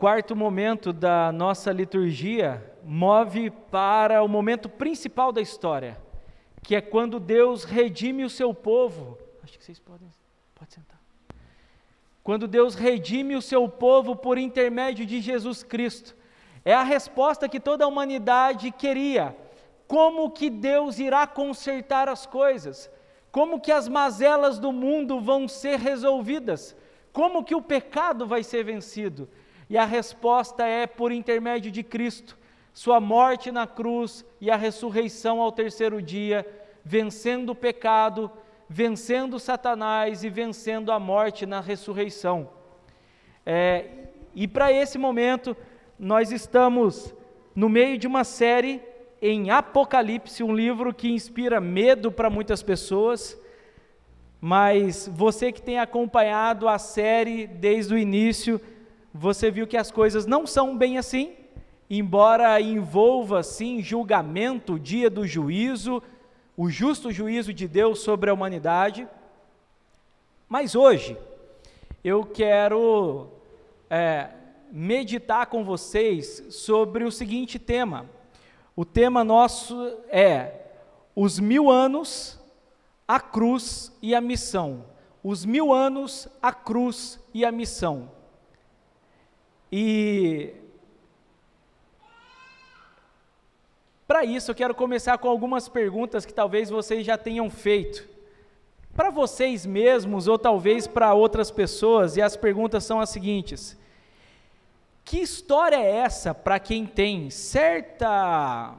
quarto momento da nossa liturgia move para o momento principal da história, que é quando Deus redime o seu povo. Acho que vocês podem, pode sentar. Quando Deus redime o seu povo por intermédio de Jesus Cristo. É a resposta que toda a humanidade queria. Como que Deus irá consertar as coisas? Como que as mazelas do mundo vão ser resolvidas? Como que o pecado vai ser vencido? E a resposta é por intermédio de Cristo, sua morte na cruz e a ressurreição ao terceiro dia, vencendo o pecado, vencendo Satanás e vencendo a morte na ressurreição. É, e para esse momento, nós estamos no meio de uma série em Apocalipse, um livro que inspira medo para muitas pessoas, mas você que tem acompanhado a série desde o início, você viu que as coisas não são bem assim, embora envolva sim julgamento, dia do juízo, o justo juízo de Deus sobre a humanidade. Mas hoje eu quero é, meditar com vocês sobre o seguinte tema. O tema nosso é os mil anos, a cruz e a missão. Os mil anos, a cruz e a missão. E para isso eu quero começar com algumas perguntas que talvez vocês já tenham feito. Para vocês mesmos ou talvez para outras pessoas, e as perguntas são as seguintes: que história é essa para quem tem certa.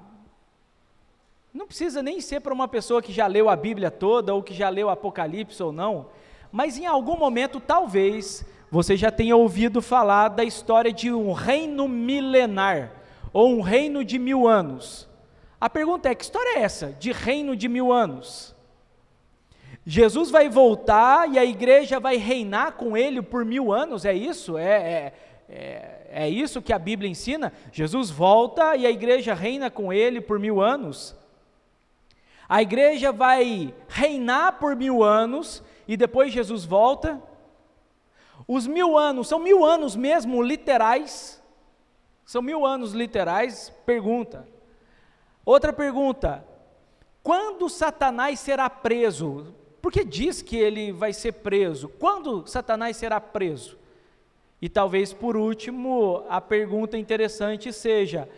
Não precisa nem ser para uma pessoa que já leu a Bíblia toda ou que já leu Apocalipse ou não, mas em algum momento talvez você já tenha ouvido falar da história de um reino milenar ou um reino de mil anos. A pergunta é: que história é essa de reino de mil anos? Jesus vai voltar e a igreja vai reinar com ele por mil anos, é isso? É, é, é, é isso que a Bíblia ensina? Jesus volta e a igreja reina com ele por mil anos. A igreja vai reinar por mil anos e depois Jesus volta. Os mil anos, são mil anos mesmo literais? São mil anos literais? Pergunta. Outra pergunta: quando Satanás será preso? Porque diz que ele vai ser preso. Quando Satanás será preso? E talvez por último, a pergunta interessante seja: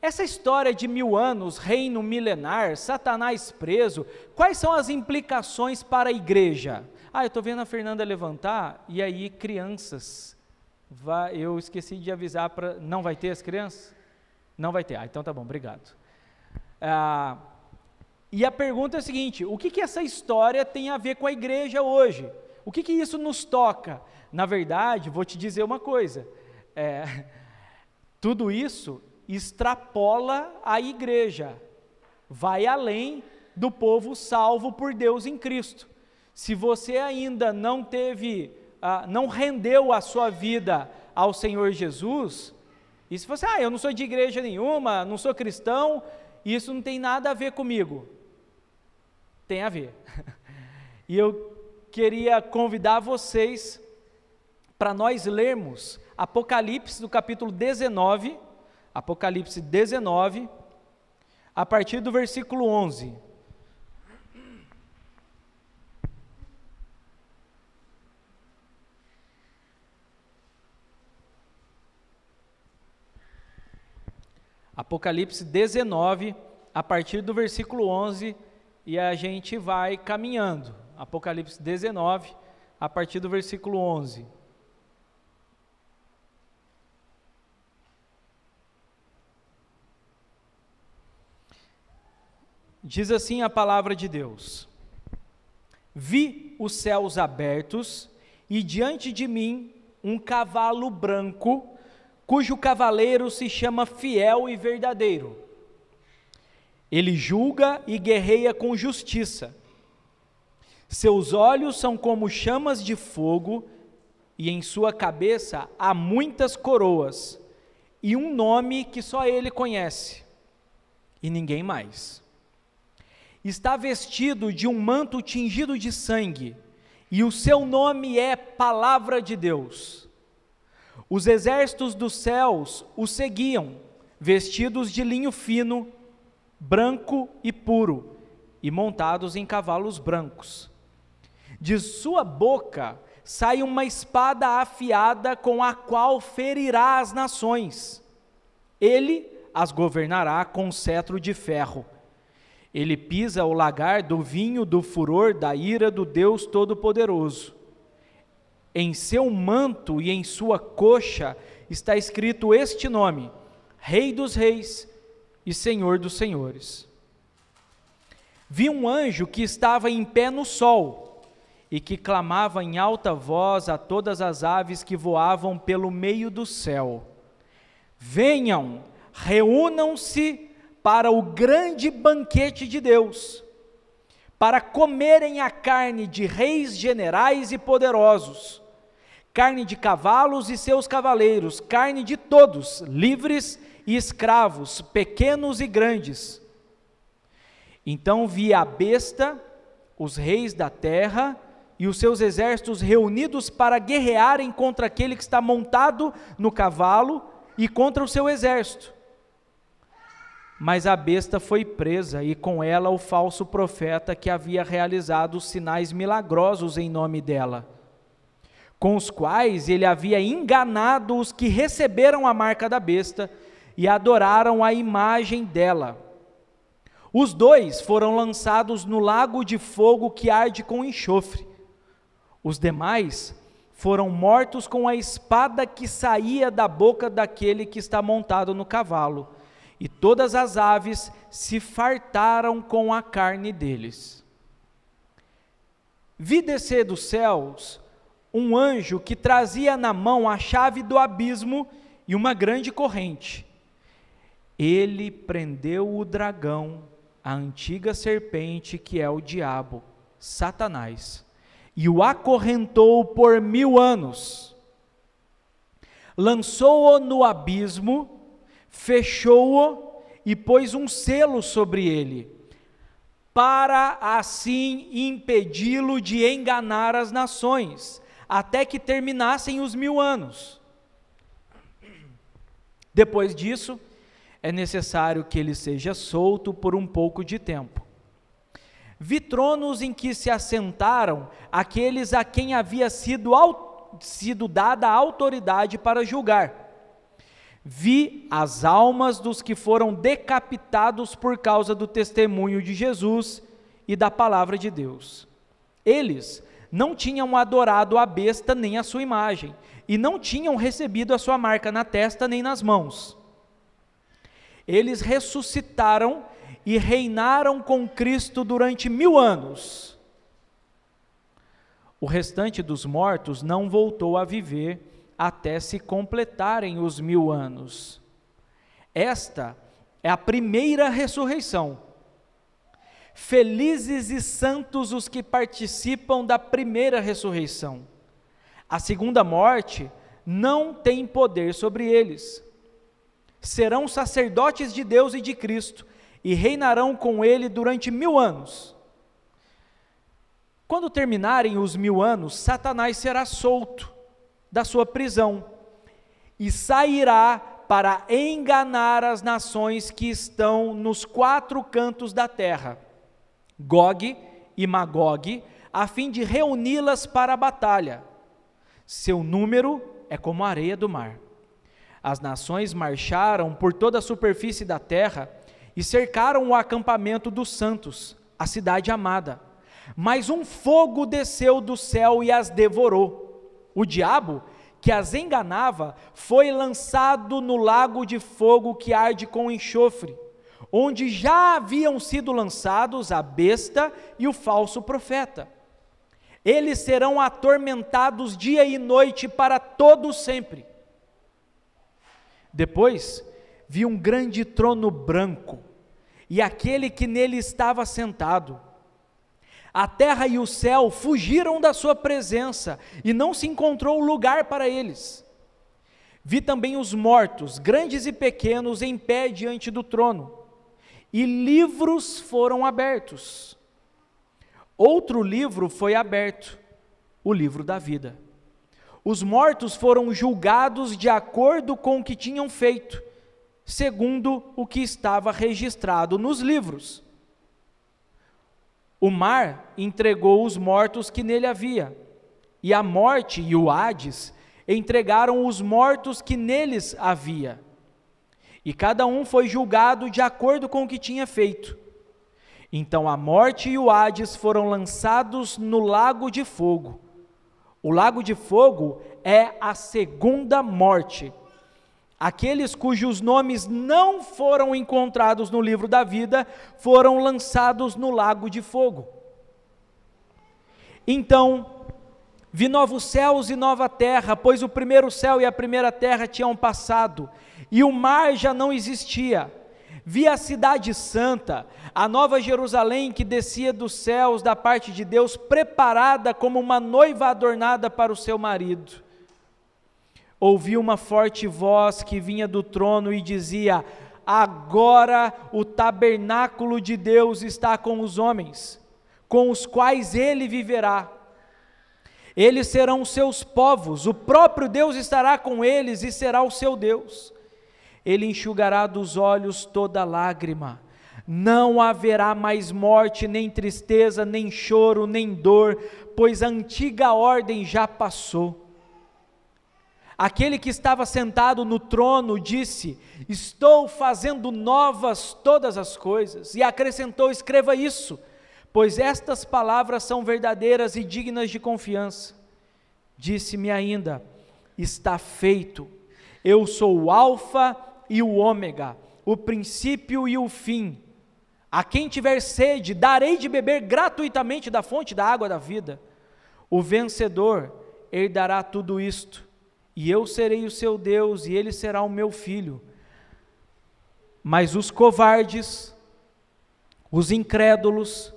essa história de mil anos, reino milenar, Satanás preso, quais são as implicações para a igreja? Ah, eu estou vendo a Fernanda levantar, e aí crianças. Vai, eu esqueci de avisar para. Não vai ter as crianças? Não vai ter. Ah, então tá bom, obrigado. Ah, e a pergunta é a seguinte: o que, que essa história tem a ver com a igreja hoje? O que, que isso nos toca? Na verdade, vou te dizer uma coisa: é, tudo isso extrapola a igreja, vai além do povo salvo por Deus em Cristo. Se você ainda não teve, ah, não rendeu a sua vida ao Senhor Jesus, e se você, ah, eu não sou de igreja nenhuma, não sou cristão, isso não tem nada a ver comigo. Tem a ver. E eu queria convidar vocês para nós lermos Apocalipse do capítulo 19, Apocalipse 19, a partir do versículo 11. Apocalipse 19, a partir do versículo 11, e a gente vai caminhando. Apocalipse 19, a partir do versículo 11. Diz assim a palavra de Deus: Vi os céus abertos e diante de mim um cavalo branco, cujo cavaleiro se chama Fiel e Verdadeiro. Ele julga e guerreia com justiça. Seus olhos são como chamas de fogo, e em sua cabeça há muitas coroas, e um nome que só ele conhece, e ninguém mais está vestido de um manto tingido de sangue, e o seu nome é Palavra de Deus. Os exércitos dos céus o seguiam, vestidos de linho fino, branco e puro, e montados em cavalos brancos. De sua boca sai uma espada afiada com a qual ferirá as nações. Ele as governará com cetro de ferro. Ele pisa o lagar do vinho do furor da ira do Deus Todo-Poderoso. Em seu manto e em sua coxa está escrito este nome: Rei dos Reis e Senhor dos Senhores. Vi um anjo que estava em pé no sol e que clamava em alta voz a todas as aves que voavam pelo meio do céu: Venham, reúnam-se para o grande banquete de Deus, para comerem a carne de reis, generais e poderosos, carne de cavalos e seus cavaleiros, carne de todos, livres e escravos, pequenos e grandes. Então vi a besta, os reis da terra e os seus exércitos reunidos para guerrearem contra aquele que está montado no cavalo e contra o seu exército. Mas a besta foi presa, e com ela o falso profeta que havia realizado sinais milagrosos em nome dela, com os quais ele havia enganado os que receberam a marca da besta e adoraram a imagem dela. Os dois foram lançados no lago de fogo que arde com enxofre. Os demais foram mortos com a espada que saía da boca daquele que está montado no cavalo e todas as aves se fartaram com a carne deles. Vi descer dos céus um anjo que trazia na mão a chave do abismo e uma grande corrente. Ele prendeu o dragão, a antiga serpente que é o diabo, Satanás, e o acorrentou por mil anos. Lançou-o no abismo fechou-o e pôs um selo sobre ele, para assim impedi-lo de enganar as nações, até que terminassem os mil anos. Depois disso, é necessário que ele seja solto por um pouco de tempo. Vi tronos em que se assentaram aqueles a quem havia sido, sido dada a autoridade para julgar Vi as almas dos que foram decapitados por causa do testemunho de Jesus e da palavra de Deus. Eles não tinham adorado a besta nem a sua imagem, e não tinham recebido a sua marca na testa nem nas mãos. Eles ressuscitaram e reinaram com Cristo durante mil anos. O restante dos mortos não voltou a viver até se completarem os mil anos. Esta é a primeira ressurreição. Felizes e santos os que participam da primeira ressurreição. A segunda morte não tem poder sobre eles. Serão sacerdotes de Deus e de Cristo e reinarão com ele durante mil anos. Quando terminarem os mil anos, Satanás será solto da sua prisão e sairá para enganar as nações que estão nos quatro cantos da terra, Gog e Magog, a fim de reuni-las para a batalha. Seu número é como a areia do mar. As nações marcharam por toda a superfície da terra e cercaram o acampamento dos santos, a cidade amada. Mas um fogo desceu do céu e as devorou o diabo, que as enganava, foi lançado no lago de fogo que arde com enxofre, onde já haviam sido lançados a besta e o falso profeta. Eles serão atormentados dia e noite para todo sempre. Depois vi um grande trono branco, e aquele que nele estava sentado a terra e o céu fugiram da sua presença e não se encontrou lugar para eles. Vi também os mortos, grandes e pequenos, em pé diante do trono, e livros foram abertos. Outro livro foi aberto, o livro da vida. os mortos foram julgados de acordo com o que tinham feito, segundo o que estava registrado nos livros. O mar entregou os mortos que nele havia, e a morte e o Hades entregaram os mortos que neles havia. E cada um foi julgado de acordo com o que tinha feito. Então a morte e o Hades foram lançados no lago de fogo. O lago de fogo é a segunda morte. Aqueles cujos nomes não foram encontrados no livro da vida foram lançados no lago de fogo. Então, vi novos céus e nova terra, pois o primeiro céu e a primeira terra tinham passado, e o mar já não existia. Vi a cidade santa, a nova Jerusalém que descia dos céus da parte de Deus, preparada como uma noiva adornada para o seu marido. Ouvi uma forte voz que vinha do trono e dizia: Agora o tabernáculo de Deus está com os homens, com os quais ele viverá. Eles serão seus povos, o próprio Deus estará com eles e será o seu Deus ele enxugará dos olhos toda lágrima. Não haverá mais morte, nem tristeza, nem choro, nem dor, pois a antiga ordem já passou. Aquele que estava sentado no trono disse: Estou fazendo novas todas as coisas. E acrescentou: Escreva isso, pois estas palavras são verdadeiras e dignas de confiança. Disse-me ainda: Está feito. Eu sou o Alfa e o Ômega, o princípio e o fim. A quem tiver sede, darei de beber gratuitamente da fonte da água da vida. O vencedor herdará tudo isto, e eu serei o seu Deus, e ele será o meu filho. Mas os covardes, os incrédulos,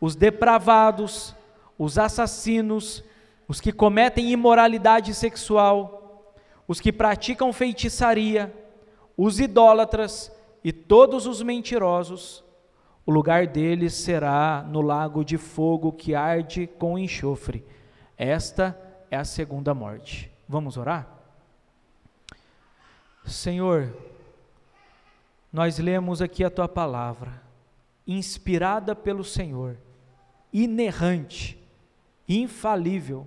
os depravados, os assassinos, os que cometem imoralidade sexual, os que praticam feitiçaria, os idólatras e todos os mentirosos, o lugar deles será no lago de fogo que arde com enxofre. Esta é a segunda morte. Vamos orar? Senhor, nós lemos aqui a tua palavra, inspirada pelo Senhor, inerrante, infalível.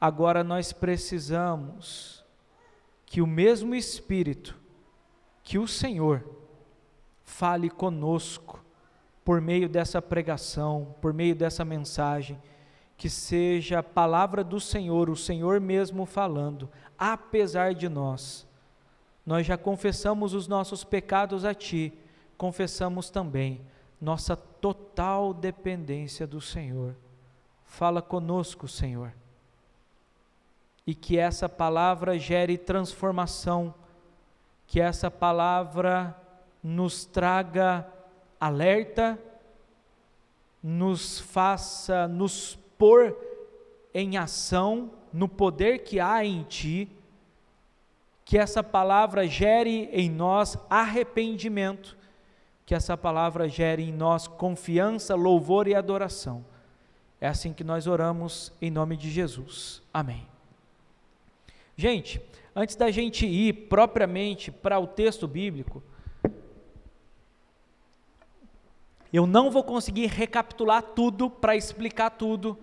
Agora nós precisamos que o mesmo Espírito, que o Senhor, fale conosco por meio dessa pregação, por meio dessa mensagem, que seja a palavra do Senhor, o Senhor mesmo falando, apesar de nós. Nós já confessamos os nossos pecados a Ti, confessamos também nossa total dependência do Senhor. Fala conosco, Senhor e que essa palavra gere transformação, que essa palavra nos traga alerta, nos faça nos pôr em ação no poder que há em Ti, que essa palavra gere em nós arrependimento, que essa palavra gere em nós confiança, louvor e adoração. É assim que nós oramos em nome de Jesus. Amém. Gente, antes da gente ir propriamente para o texto bíblico, eu não vou conseguir recapitular tudo para explicar tudo,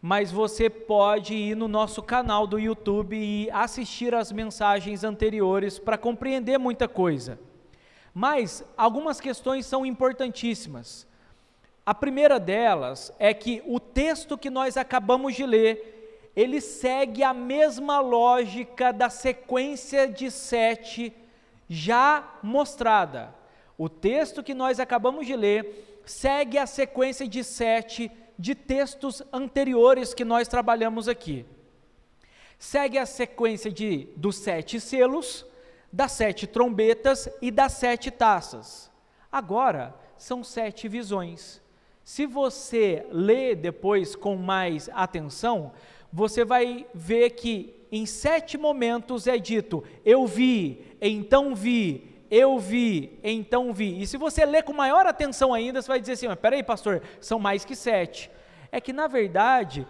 mas você pode ir no nosso canal do YouTube e assistir as mensagens anteriores para compreender muita coisa. Mas algumas questões são importantíssimas. A primeira delas é que o texto que nós acabamos de ler ele segue a mesma lógica da sequência de sete já mostrada. O texto que nós acabamos de ler segue a sequência de sete de textos anteriores que nós trabalhamos aqui. Segue a sequência de dos sete selos, das sete trombetas e das sete taças. Agora são sete visões. Se você lê depois com mais atenção, você vai ver que em sete momentos é dito: eu vi, então vi, eu vi, então vi. E se você ler com maior atenção ainda, você vai dizer assim: peraí, pastor, são mais que sete. É que na verdade,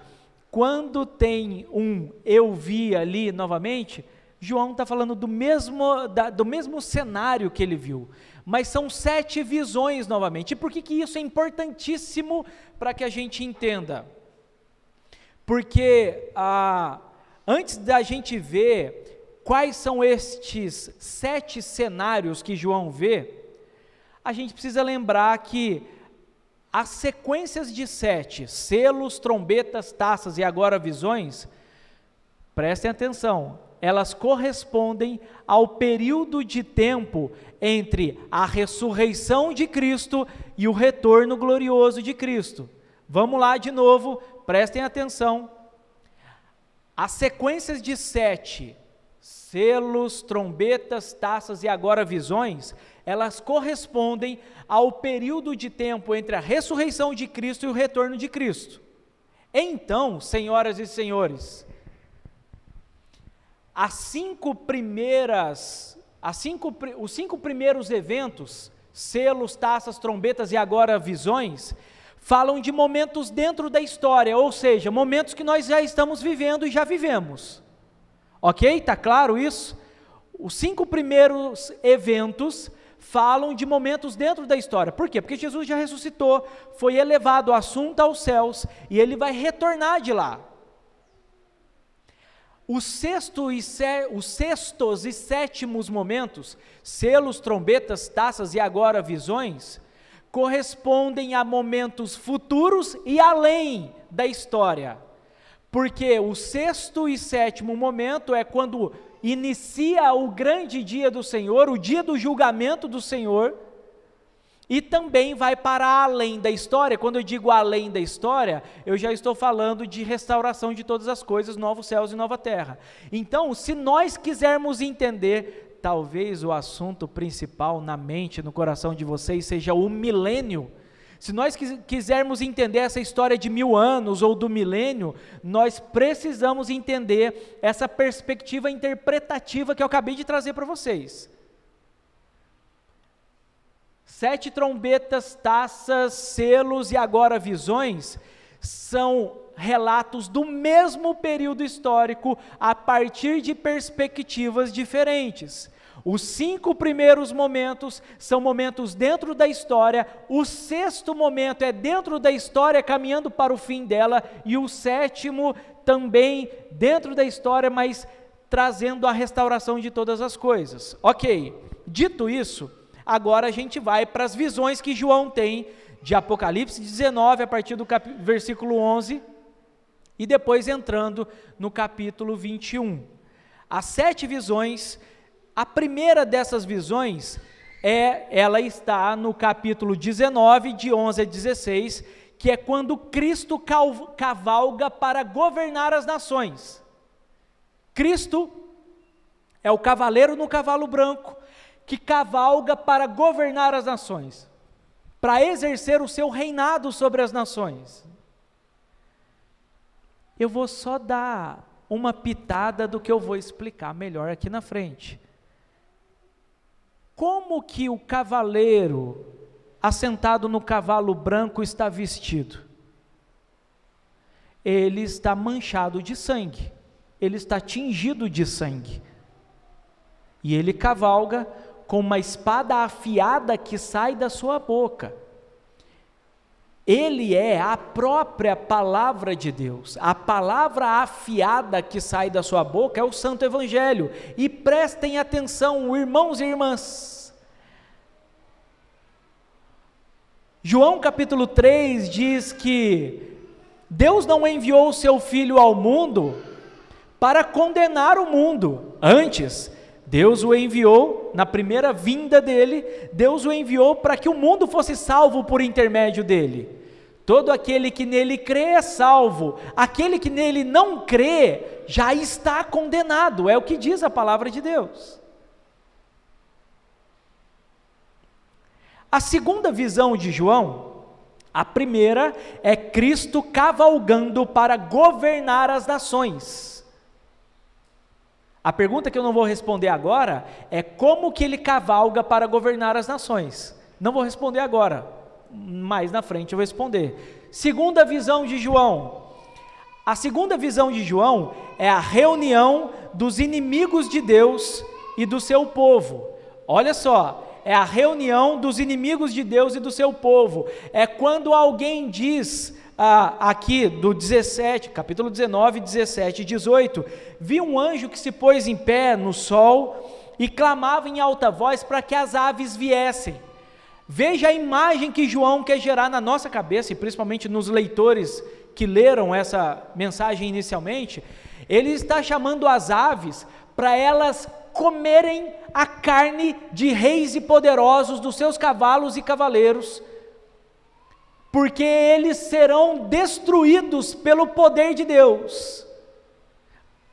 quando tem um eu vi ali novamente, João está falando do mesmo, da, do mesmo cenário que ele viu, mas são sete visões novamente. E por que, que isso é importantíssimo para que a gente entenda? Porque ah, antes da gente ver quais são estes sete cenários que João vê, a gente precisa lembrar que as sequências de sete, selos, trombetas, taças e agora visões, prestem atenção, elas correspondem ao período de tempo entre a ressurreição de Cristo e o retorno glorioso de Cristo. Vamos lá de novo, prestem atenção. As sequências de sete, selos, trombetas, taças e agora visões, elas correspondem ao período de tempo entre a ressurreição de Cristo e o retorno de Cristo. Então, senhoras e senhores, as cinco primeiras, as cinco, os cinco primeiros eventos, selos, taças, trombetas e agora visões, falam de momentos dentro da história, ou seja, momentos que nós já estamos vivendo e já vivemos. Ok? Está claro isso? Os cinco primeiros eventos falam de momentos dentro da história. Por quê? Porque Jesus já ressuscitou, foi elevado, assunto aos céus, e ele vai retornar de lá. Os, sexto e se, os sextos e sétimos momentos, selos, trombetas, taças e agora visões, correspondem a momentos futuros e além da história. Porque o sexto e sétimo momento é quando inicia o grande dia do Senhor, o dia do julgamento do Senhor, e também vai para além da história. Quando eu digo além da história, eu já estou falando de restauração de todas as coisas, novos céus e nova terra. Então, se nós quisermos entender, talvez o assunto principal na mente, no coração de vocês, seja o milênio. Se nós quisermos entender essa história de mil anos ou do milênio, nós precisamos entender essa perspectiva interpretativa que eu acabei de trazer para vocês. Sete trombetas, taças, selos e agora visões são relatos do mesmo período histórico a partir de perspectivas diferentes. Os cinco primeiros momentos são momentos dentro da história, o sexto momento é dentro da história, caminhando para o fim dela, e o sétimo também dentro da história, mas trazendo a restauração de todas as coisas. Ok, dito isso, Agora a gente vai para as visões que João tem de Apocalipse 19, a partir do versículo 11, e depois entrando no capítulo 21. As sete visões, a primeira dessas visões é, ela está no capítulo 19, de 11 a 16, que é quando Cristo cavalga para governar as nações. Cristo é o cavaleiro no cavalo branco, que cavalga para governar as nações, para exercer o seu reinado sobre as nações. Eu vou só dar uma pitada do que eu vou explicar melhor aqui na frente. Como que o cavaleiro assentado no cavalo branco está vestido? Ele está manchado de sangue, ele está tingido de sangue. E ele cavalga com uma espada afiada que sai da sua boca. Ele é a própria palavra de Deus. A palavra afiada que sai da sua boca é o Santo Evangelho. E prestem atenção, irmãos e irmãs. João capítulo 3 diz que Deus não enviou o seu Filho ao mundo para condenar o mundo, antes, Deus o enviou, na primeira vinda dele, Deus o enviou para que o mundo fosse salvo por intermédio dele. Todo aquele que nele crê é salvo, aquele que nele não crê já está condenado, é o que diz a palavra de Deus. A segunda visão de João, a primeira é Cristo cavalgando para governar as nações. A pergunta que eu não vou responder agora é como que ele cavalga para governar as nações. Não vou responder agora, mais na frente eu vou responder. Segunda visão de João. A segunda visão de João é a reunião dos inimigos de Deus e do seu povo. Olha só, é a reunião dos inimigos de Deus e do seu povo. É quando alguém diz ah, aqui do 17, capítulo 19, 17 e 18: Vi um anjo que se pôs em pé no sol e clamava em alta voz para que as aves viessem. Veja a imagem que João quer gerar na nossa cabeça, e principalmente nos leitores que leram essa mensagem inicialmente. Ele está chamando as aves para elas comerem a carne de reis e poderosos dos seus cavalos e cavaleiros, porque eles serão destruídos pelo poder de Deus.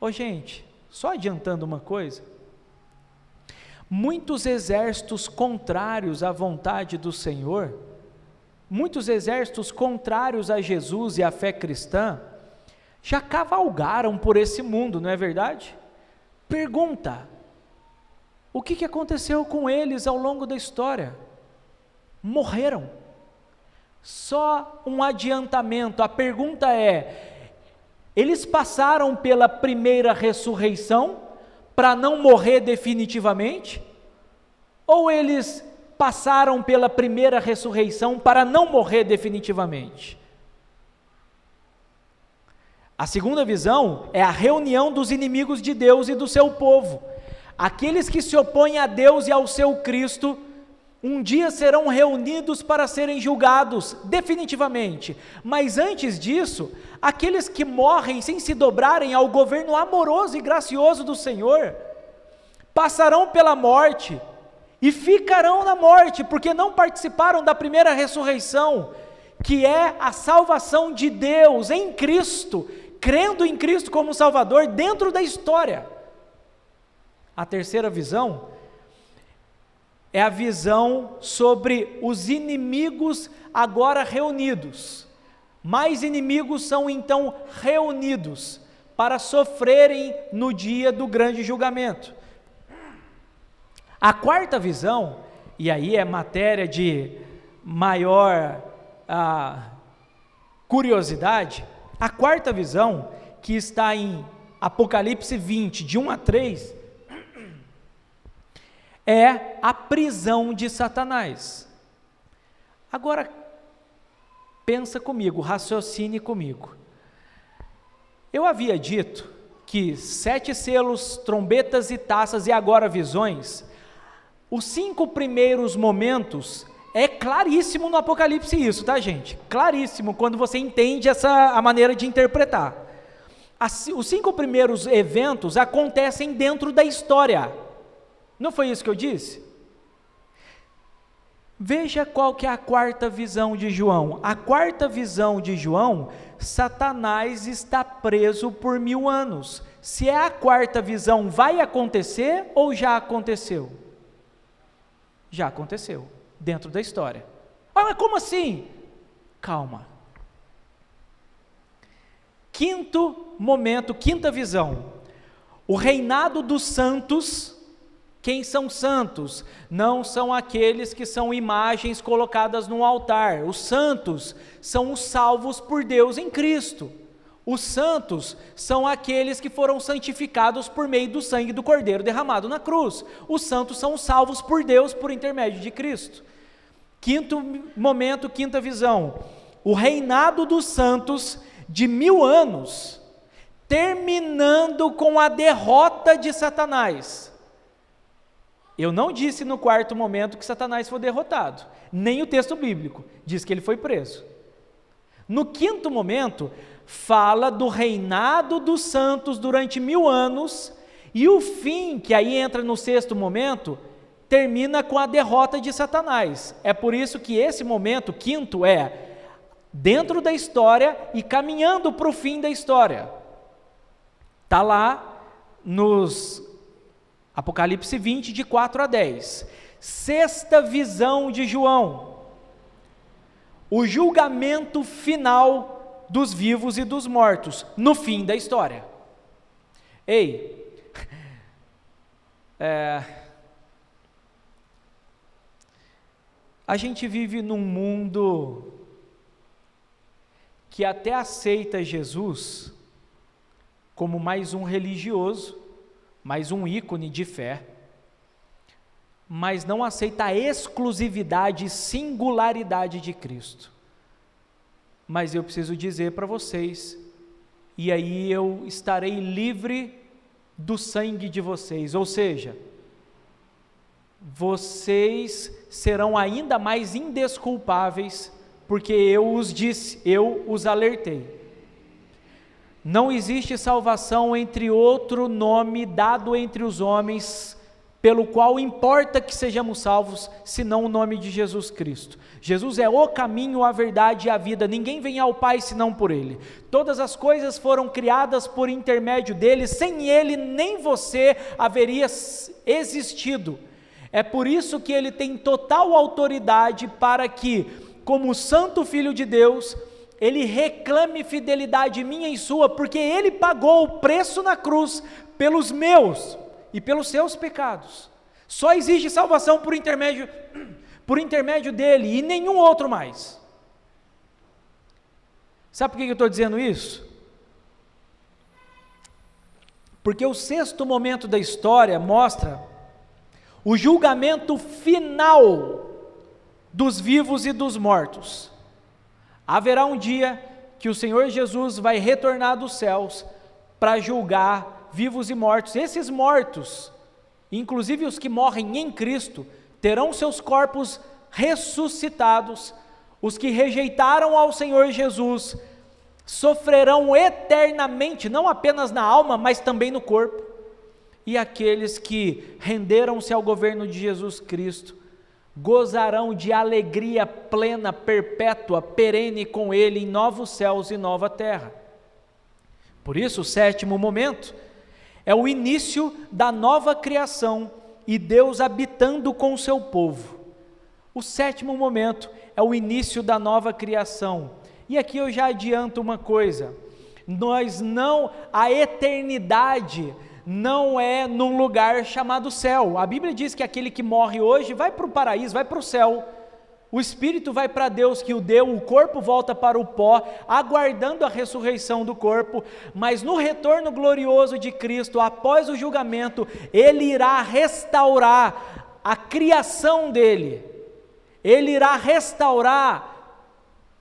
Ô gente, só adiantando uma coisa, muitos exércitos contrários à vontade do Senhor, muitos exércitos contrários a Jesus e à fé cristã, já cavalgaram por esse mundo, não é verdade? Pergunta: o que aconteceu com eles ao longo da história? Morreram. Só um adiantamento. A pergunta é: eles passaram pela primeira ressurreição para não morrer definitivamente? Ou eles passaram pela primeira ressurreição para não morrer definitivamente? A segunda visão é a reunião dos inimigos de Deus e do seu povo. Aqueles que se opõem a Deus e ao seu Cristo, um dia serão reunidos para serem julgados definitivamente. Mas antes disso, aqueles que morrem sem se dobrarem ao governo amoroso e gracioso do Senhor, passarão pela morte e ficarão na morte, porque não participaram da primeira ressurreição, que é a salvação de Deus em Cristo, crendo em Cristo como Salvador dentro da história. A terceira visão é a visão sobre os inimigos agora reunidos. Mais inimigos são então reunidos para sofrerem no dia do grande julgamento. A quarta visão, e aí é matéria de maior ah, curiosidade, a quarta visão, que está em Apocalipse 20, de 1 a 3, é a prisão de Satanás. Agora, pensa comigo, raciocine comigo. Eu havia dito que sete selos, trombetas e taças e agora visões, os cinco primeiros momentos é claríssimo no Apocalipse isso, tá gente? Claríssimo quando você entende essa a maneira de interpretar. As, os cinco primeiros eventos acontecem dentro da história. Não foi isso que eu disse? Veja qual que é a quarta visão de João. A quarta visão de João, Satanás está preso por mil anos. Se é a quarta visão, vai acontecer ou já aconteceu? Já aconteceu, dentro da história. Ah, mas como assim? Calma. Quinto momento, quinta visão. O reinado dos santos quem são santos? Não são aqueles que são imagens colocadas no altar. Os santos são os salvos por Deus em Cristo. Os santos são aqueles que foram santificados por meio do sangue do Cordeiro derramado na cruz. Os santos são salvos por Deus por intermédio de Cristo. Quinto momento, quinta visão: o reinado dos santos de mil anos, terminando com a derrota de Satanás. Eu não disse no quarto momento que Satanás foi derrotado, nem o texto bíblico diz que ele foi preso. No quinto momento, fala do reinado dos santos durante mil anos, e o fim, que aí entra no sexto momento, termina com a derrota de Satanás. É por isso que esse momento, quinto, é dentro da história e caminhando para o fim da história. Está lá nos Apocalipse 20, de 4 a 10. Sexta visão de João. O julgamento final dos vivos e dos mortos, no fim da história. Ei, é, a gente vive num mundo que até aceita Jesus, como mais um religioso, mais um ícone de fé, mas não aceita a exclusividade e singularidade de Cristo. Mas eu preciso dizer para vocês, e aí eu estarei livre do sangue de vocês, ou seja, vocês serão ainda mais indesculpáveis, porque eu os disse, eu os alertei. Não existe salvação entre outro nome dado entre os homens, pelo qual importa que sejamos salvos, senão o nome de Jesus Cristo. Jesus é o caminho, a verdade e a vida. Ninguém vem ao Pai senão por Ele. Todas as coisas foram criadas por intermédio dele, sem Ele nem você haveria existido. É por isso que Ele tem total autoridade para que, como Santo Filho de Deus, ele reclame fidelidade minha e sua, porque ele pagou o preço na cruz pelos meus e pelos seus pecados. Só existe salvação por intermédio por intermédio dele e nenhum outro mais. Sabe por que eu estou dizendo isso? Porque o sexto momento da história mostra o julgamento final dos vivos e dos mortos. Haverá um dia que o Senhor Jesus vai retornar dos céus para julgar vivos e mortos. Esses mortos, inclusive os que morrem em Cristo, terão seus corpos ressuscitados. Os que rejeitaram ao Senhor Jesus sofrerão eternamente, não apenas na alma, mas também no corpo. E aqueles que renderam-se ao governo de Jesus Cristo gozarão de alegria plena, perpétua, perene com Ele em novos céus e nova terra. Por isso, o sétimo momento é o início da nova criação e Deus habitando com o seu povo. O sétimo momento é o início da nova criação. E aqui eu já adianto uma coisa: nós não, a eternidade não é num lugar chamado céu. A Bíblia diz que aquele que morre hoje vai para o paraíso, vai para o céu. O espírito vai para Deus que o deu, o corpo volta para o pó, aguardando a ressurreição do corpo, mas no retorno glorioso de Cristo, após o julgamento, ele irá restaurar a criação dele. Ele irá restaurar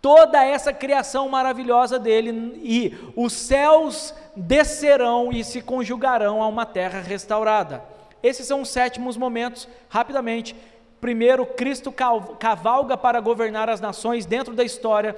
toda essa criação maravilhosa dele e os céus descerão e se conjugarão a uma terra restaurada. Esses são os sétimos momentos, rapidamente. Primeiro, Cristo cavalga para governar as nações dentro da história.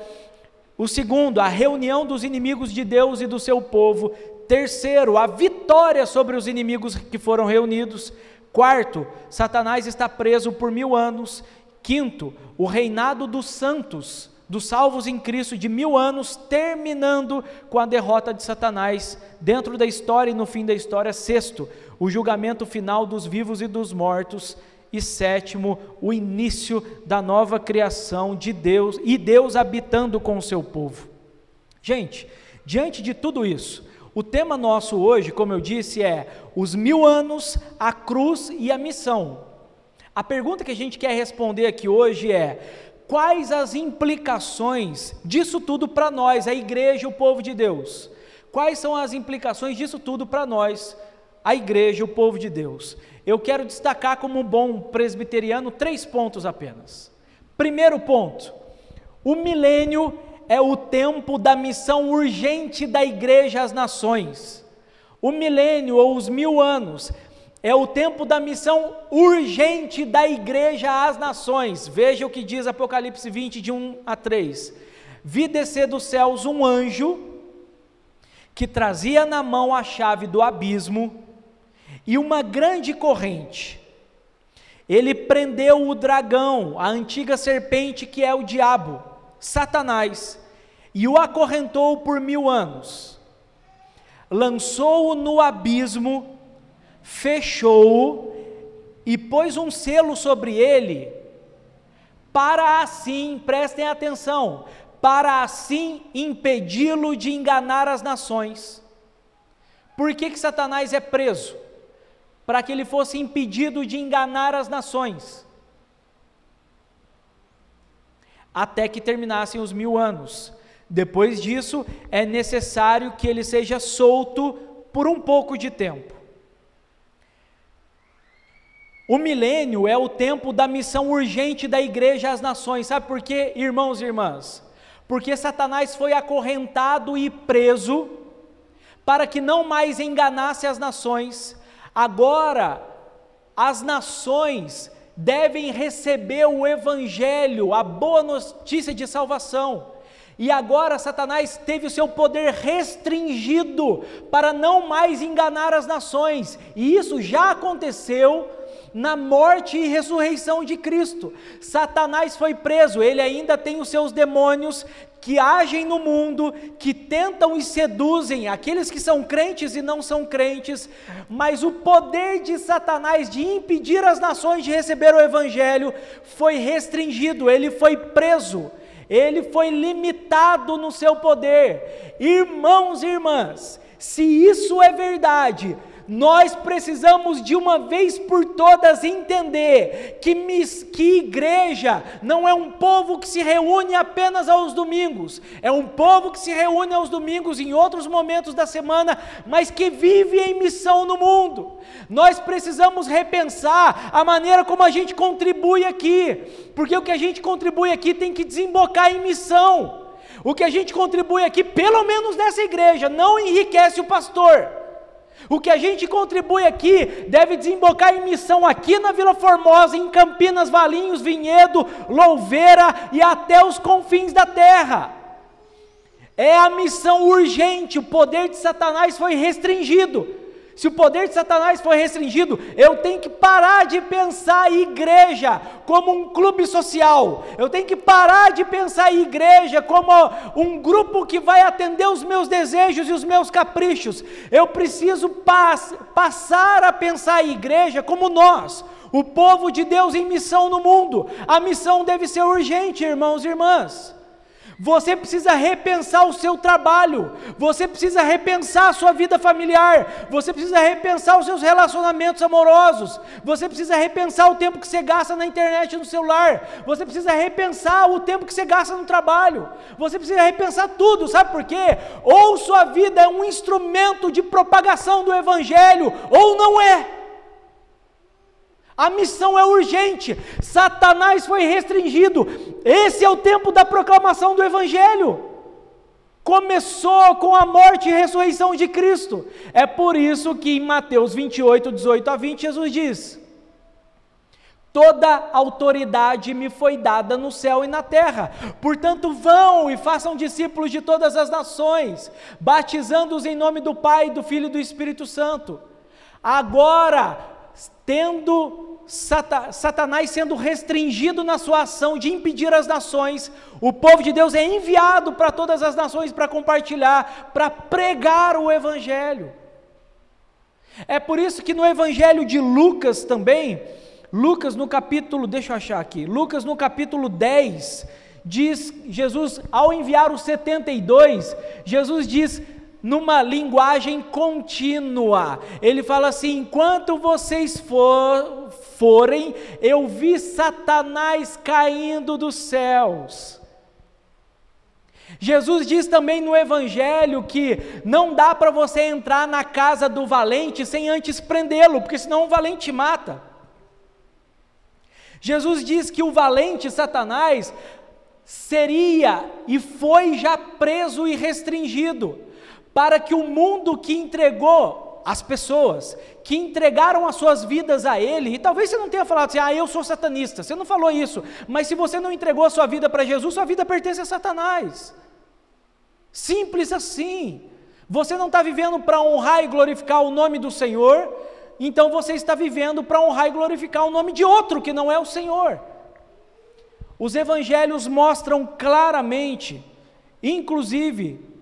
O segundo, a reunião dos inimigos de Deus e do seu povo. Terceiro, a vitória sobre os inimigos que foram reunidos. Quarto, Satanás está preso por mil anos. Quinto, o reinado dos santos dos salvos em Cristo de mil anos, terminando com a derrota de Satanás dentro da história e no fim da história. Sexto, o julgamento final dos vivos e dos mortos. E sétimo, o início da nova criação de Deus e Deus habitando com o seu povo. Gente, diante de tudo isso, o tema nosso hoje, como eu disse, é os mil anos, a cruz e a missão. A pergunta que a gente quer responder aqui hoje é: quais as implicações disso tudo para nós, a igreja, o povo de Deus? Quais são as implicações disso tudo para nós, a igreja, o povo de Deus? Eu quero destacar como bom presbiteriano três pontos apenas. Primeiro ponto: o milênio é o tempo da missão urgente da igreja às nações. O milênio ou os mil anos é o tempo da missão urgente da igreja às nações. Veja o que diz Apocalipse 20, de 1 a 3. Vi descer dos céus um anjo que trazia na mão a chave do abismo e uma grande corrente. Ele prendeu o dragão, a antiga serpente que é o diabo, Satanás, e o acorrentou por mil anos. Lançou-o no abismo fechou-o e pôs um selo sobre ele, para assim, prestem atenção, para assim impedi-lo de enganar as nações. Por que, que Satanás é preso? Para que ele fosse impedido de enganar as nações. Até que terminassem os mil anos. Depois disso, é necessário que ele seja solto por um pouco de tempo. O milênio é o tempo da missão urgente da igreja às nações. Sabe por quê, irmãos e irmãs? Porque Satanás foi acorrentado e preso para que não mais enganasse as nações. Agora, as nações devem receber o evangelho, a boa notícia de salvação. E agora Satanás teve o seu poder restringido para não mais enganar as nações. E isso já aconteceu na morte e ressurreição de Cristo. Satanás foi preso, ele ainda tem os seus demônios que agem no mundo, que tentam e seduzem aqueles que são crentes e não são crentes, mas o poder de Satanás de impedir as nações de receber o evangelho foi restringido, ele foi preso. Ele foi limitado no seu poder. Irmãos e irmãs, se isso é verdade, nós precisamos de uma vez por todas entender que, que igreja não é um povo que se reúne apenas aos domingos, é um povo que se reúne aos domingos em outros momentos da semana, mas que vive em missão no mundo. Nós precisamos repensar a maneira como a gente contribui aqui, porque o que a gente contribui aqui tem que desembocar em missão. O que a gente contribui aqui, pelo menos nessa igreja, não enriquece o pastor o que a gente contribui aqui deve desembocar em missão aqui na Vila Formosa, em Campinas, Valinhos, Vinhedo, Louveira e até os confins da terra. É a missão urgente, o poder de Satanás foi restringido. Se o poder de Satanás foi restringido, eu tenho que parar de pensar a igreja como um clube social. Eu tenho que parar de pensar a igreja como um grupo que vai atender os meus desejos e os meus caprichos. Eu preciso pass passar a pensar a igreja como nós, o povo de Deus em missão no mundo. A missão deve ser urgente, irmãos e irmãs. Você precisa repensar o seu trabalho, você precisa repensar a sua vida familiar, você precisa repensar os seus relacionamentos amorosos, você precisa repensar o tempo que você gasta na internet e no celular, você precisa repensar o tempo que você gasta no trabalho, você precisa repensar tudo, sabe por quê? Ou sua vida é um instrumento de propagação do Evangelho, ou não é. A missão é urgente. Satanás foi restringido. Esse é o tempo da proclamação do Evangelho. Começou com a morte e ressurreição de Cristo. É por isso que em Mateus 28, 18 a 20, Jesus diz: Toda autoridade me foi dada no céu e na terra. Portanto, vão e façam discípulos de todas as nações, batizando-os em nome do Pai, do Filho e do Espírito Santo. Agora, tendo Satanás sendo restringido na sua ação de impedir as nações, o povo de Deus é enviado para todas as nações para compartilhar, para pregar o Evangelho. É por isso que no Evangelho de Lucas também, Lucas no capítulo, deixa eu achar aqui, Lucas no capítulo 10, diz Jesus, ao enviar os 72, Jesus diz: numa linguagem contínua. Ele fala assim: enquanto vocês for, forem, eu vi Satanás caindo dos céus. Jesus diz também no Evangelho que não dá para você entrar na casa do valente sem antes prendê-lo, porque senão o valente mata. Jesus diz que o valente Satanás seria e foi já preso e restringido para que o mundo que entregou as pessoas, que entregaram as suas vidas a Ele, e talvez você não tenha falado assim, ah, eu sou satanista, você não falou isso, mas se você não entregou a sua vida para Jesus, sua vida pertence a Satanás. Simples assim. Você não está vivendo para honrar e glorificar o nome do Senhor, então você está vivendo para honrar e glorificar o nome de outro que não é o Senhor. Os evangelhos mostram claramente, inclusive,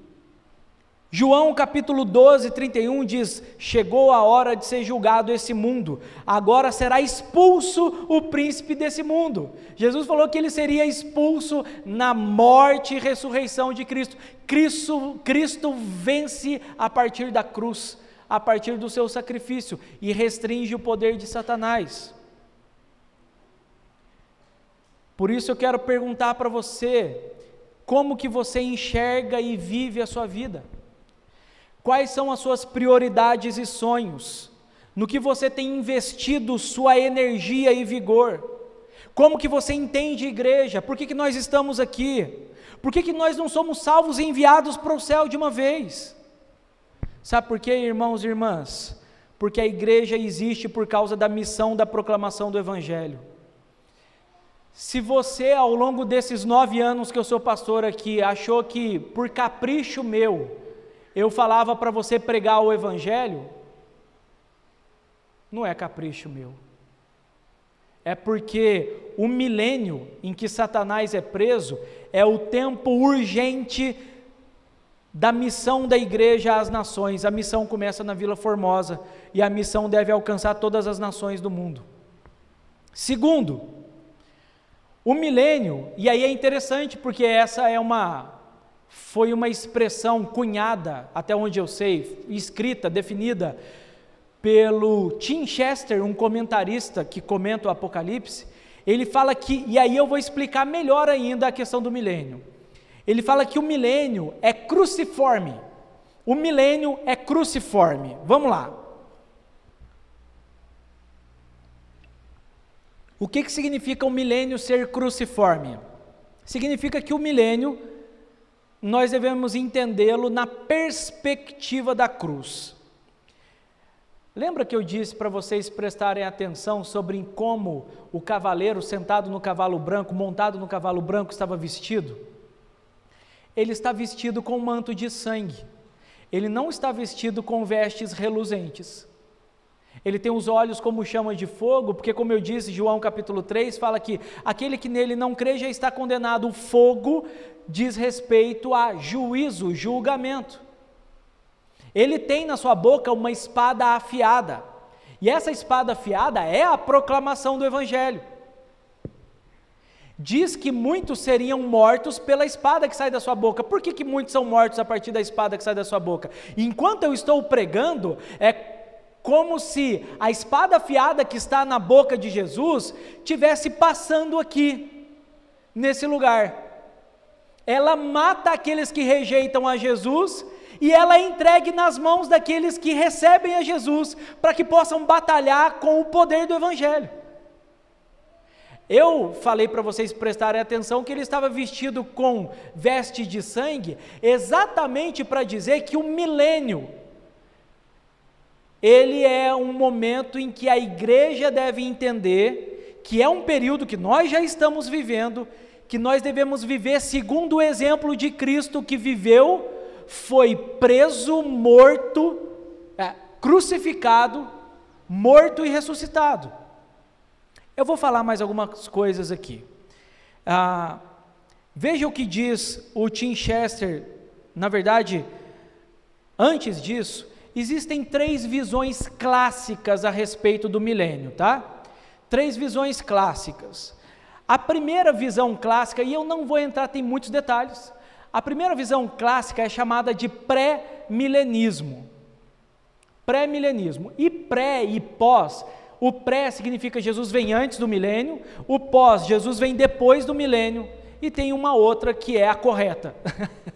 João capítulo 12, 31 diz: Chegou a hora de ser julgado esse mundo, agora será expulso o príncipe desse mundo. Jesus falou que ele seria expulso na morte e ressurreição de Cristo. Cristo, Cristo vence a partir da cruz, a partir do seu sacrifício e restringe o poder de Satanás. Por isso eu quero perguntar para você, como que você enxerga e vive a sua vida? Quais são as suas prioridades e sonhos? No que você tem investido sua energia e vigor? Como que você entende igreja? Por que, que nós estamos aqui? Por que, que nós não somos salvos e enviados para o céu de uma vez? Sabe por quê, irmãos e irmãs? Porque a igreja existe por causa da missão da proclamação do Evangelho. Se você, ao longo desses nove anos que eu sou pastor aqui, achou que por capricho meu, eu falava para você pregar o Evangelho, não é capricho meu. É porque o milênio em que Satanás é preso é o tempo urgente da missão da igreja às nações. A missão começa na Vila Formosa e a missão deve alcançar todas as nações do mundo. Segundo, o milênio, e aí é interessante porque essa é uma foi uma expressão cunhada, até onde eu sei, escrita, definida pelo Tim Chester, um comentarista que comenta o Apocalipse. Ele fala que, e aí eu vou explicar melhor ainda a questão do milênio. Ele fala que o milênio é cruciforme. O milênio é cruciforme. Vamos lá. O que, que significa o milênio ser cruciforme? Significa que o milênio nós devemos entendê-lo na perspectiva da cruz. Lembra que eu disse para vocês prestarem atenção sobre como o cavaleiro sentado no cavalo branco, montado no cavalo branco, estava vestido? Ele está vestido com um manto de sangue. Ele não está vestido com vestes reluzentes. Ele tem os olhos como chama de fogo, porque, como eu disse, João capítulo 3 fala que aquele que nele não crê já está condenado. O fogo diz respeito a juízo, julgamento. Ele tem na sua boca uma espada afiada, e essa espada afiada é a proclamação do Evangelho. Diz que muitos seriam mortos pela espada que sai da sua boca. Por que, que muitos são mortos a partir da espada que sai da sua boca? Enquanto eu estou pregando, é como se a espada afiada que está na boca de Jesus tivesse passando aqui, nesse lugar. Ela mata aqueles que rejeitam a Jesus e ela é entregue nas mãos daqueles que recebem a Jesus, para que possam batalhar com o poder do Evangelho. Eu falei para vocês prestarem atenção que ele estava vestido com veste de sangue, exatamente para dizer que o milênio, ele é um momento em que a igreja deve entender que é um período que nós já estamos vivendo, que nós devemos viver segundo o exemplo de Cristo que viveu, foi preso, morto, é, crucificado, morto e ressuscitado. Eu vou falar mais algumas coisas aqui. Ah, veja o que diz o Tim Chester. Na verdade, antes disso, existem três visões clássicas a respeito do milênio, tá? Três visões clássicas. A primeira visão clássica, e eu não vou entrar, tem muitos detalhes, a primeira visão clássica é chamada de pré-milenismo. Pré-milenismo. E pré e pós, o pré significa Jesus vem antes do milênio, o pós, Jesus vem depois do milênio, e tem uma outra que é a correta.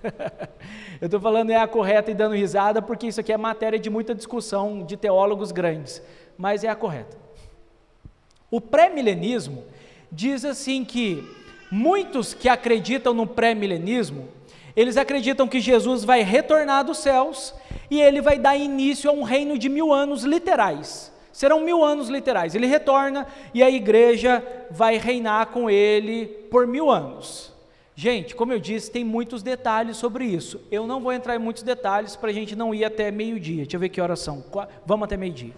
Eu estou falando é a correta e dando risada porque isso aqui é matéria de muita discussão de teólogos grandes, mas é a correta. O pré-milenismo diz assim que muitos que acreditam no pré-milenismo eles acreditam que Jesus vai retornar dos céus e ele vai dar início a um reino de mil anos literais. Serão mil anos literais. Ele retorna e a igreja vai reinar com ele por mil anos. Gente, como eu disse, tem muitos detalhes sobre isso. Eu não vou entrar em muitos detalhes para a gente não ir até meio-dia. Deixa eu ver que horas são. Vamos até meio-dia.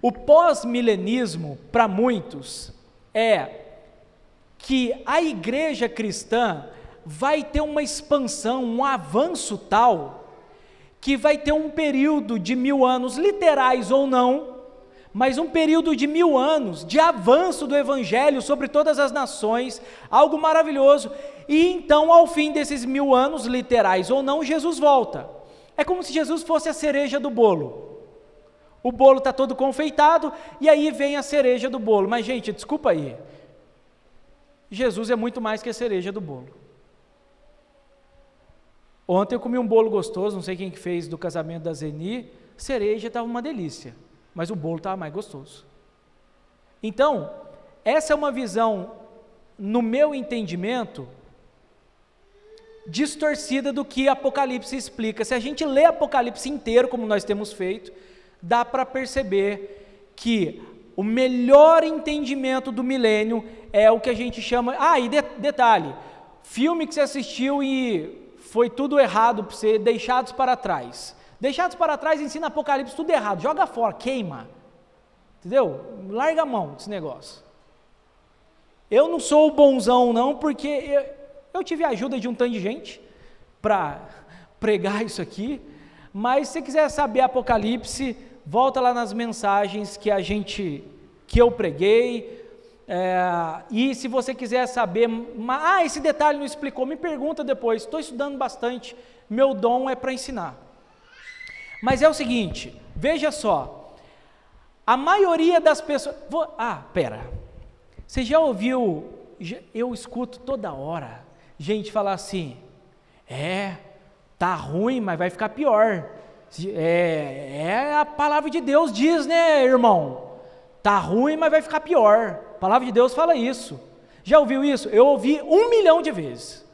O pós-milenismo, para muitos, é que a igreja cristã vai ter uma expansão, um avanço tal, que vai ter um período de mil anos, literais ou não, mas um período de mil anos de avanço do Evangelho sobre todas as nações, algo maravilhoso. E então, ao fim desses mil anos, literais ou não, Jesus volta. É como se Jesus fosse a cereja do bolo. O bolo está todo confeitado e aí vem a cereja do bolo. Mas, gente, desculpa aí. Jesus é muito mais que a cereja do bolo. Ontem eu comi um bolo gostoso, não sei quem que fez do casamento da Zeni, cereja estava uma delícia, mas o bolo estava mais gostoso. Então, essa é uma visão, no meu entendimento, distorcida do que Apocalipse explica. Se a gente lê Apocalipse inteiro, como nós temos feito, dá para perceber que o melhor entendimento do milênio é o que a gente chama. Ah, e de, detalhe: filme que você assistiu e foi tudo errado para você, deixados para trás. Deixados para trás ensina Apocalipse tudo errado, joga fora, queima. Entendeu? Larga a mão desse negócio. Eu não sou o bonzão, não, porque eu, eu tive a ajuda de um tanto de gente para pregar isso aqui. Mas se você quiser saber Apocalipse, volta lá nas mensagens que a gente, que eu preguei. É, e se você quiser saber, ah, esse detalhe não explicou, me pergunta depois. Estou estudando bastante. Meu dom é para ensinar. Mas é o seguinte, veja só, a maioria das pessoas. Vou, ah, pera. Você já ouviu? Eu escuto toda hora gente falar assim: é, tá ruim, mas vai ficar pior. É, é a palavra de Deus diz, né, irmão? Tá ruim, mas vai ficar pior. A palavra de Deus fala isso. Já ouviu isso? Eu ouvi um milhão de vezes.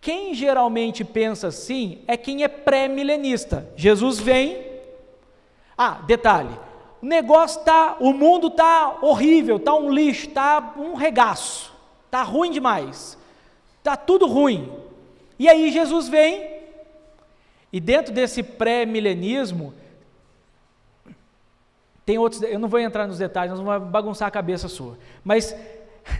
Quem geralmente pensa assim é quem é pré-milenista. Jesus vem. Ah, detalhe: o negócio tá, o mundo tá horrível, tá um lixo, tá um regaço, tá ruim demais, tá tudo ruim. E aí Jesus vem e dentro desse pré-milenismo, tem outros, eu não vou entrar nos detalhes, nós vamos bagunçar a cabeça sua. Mas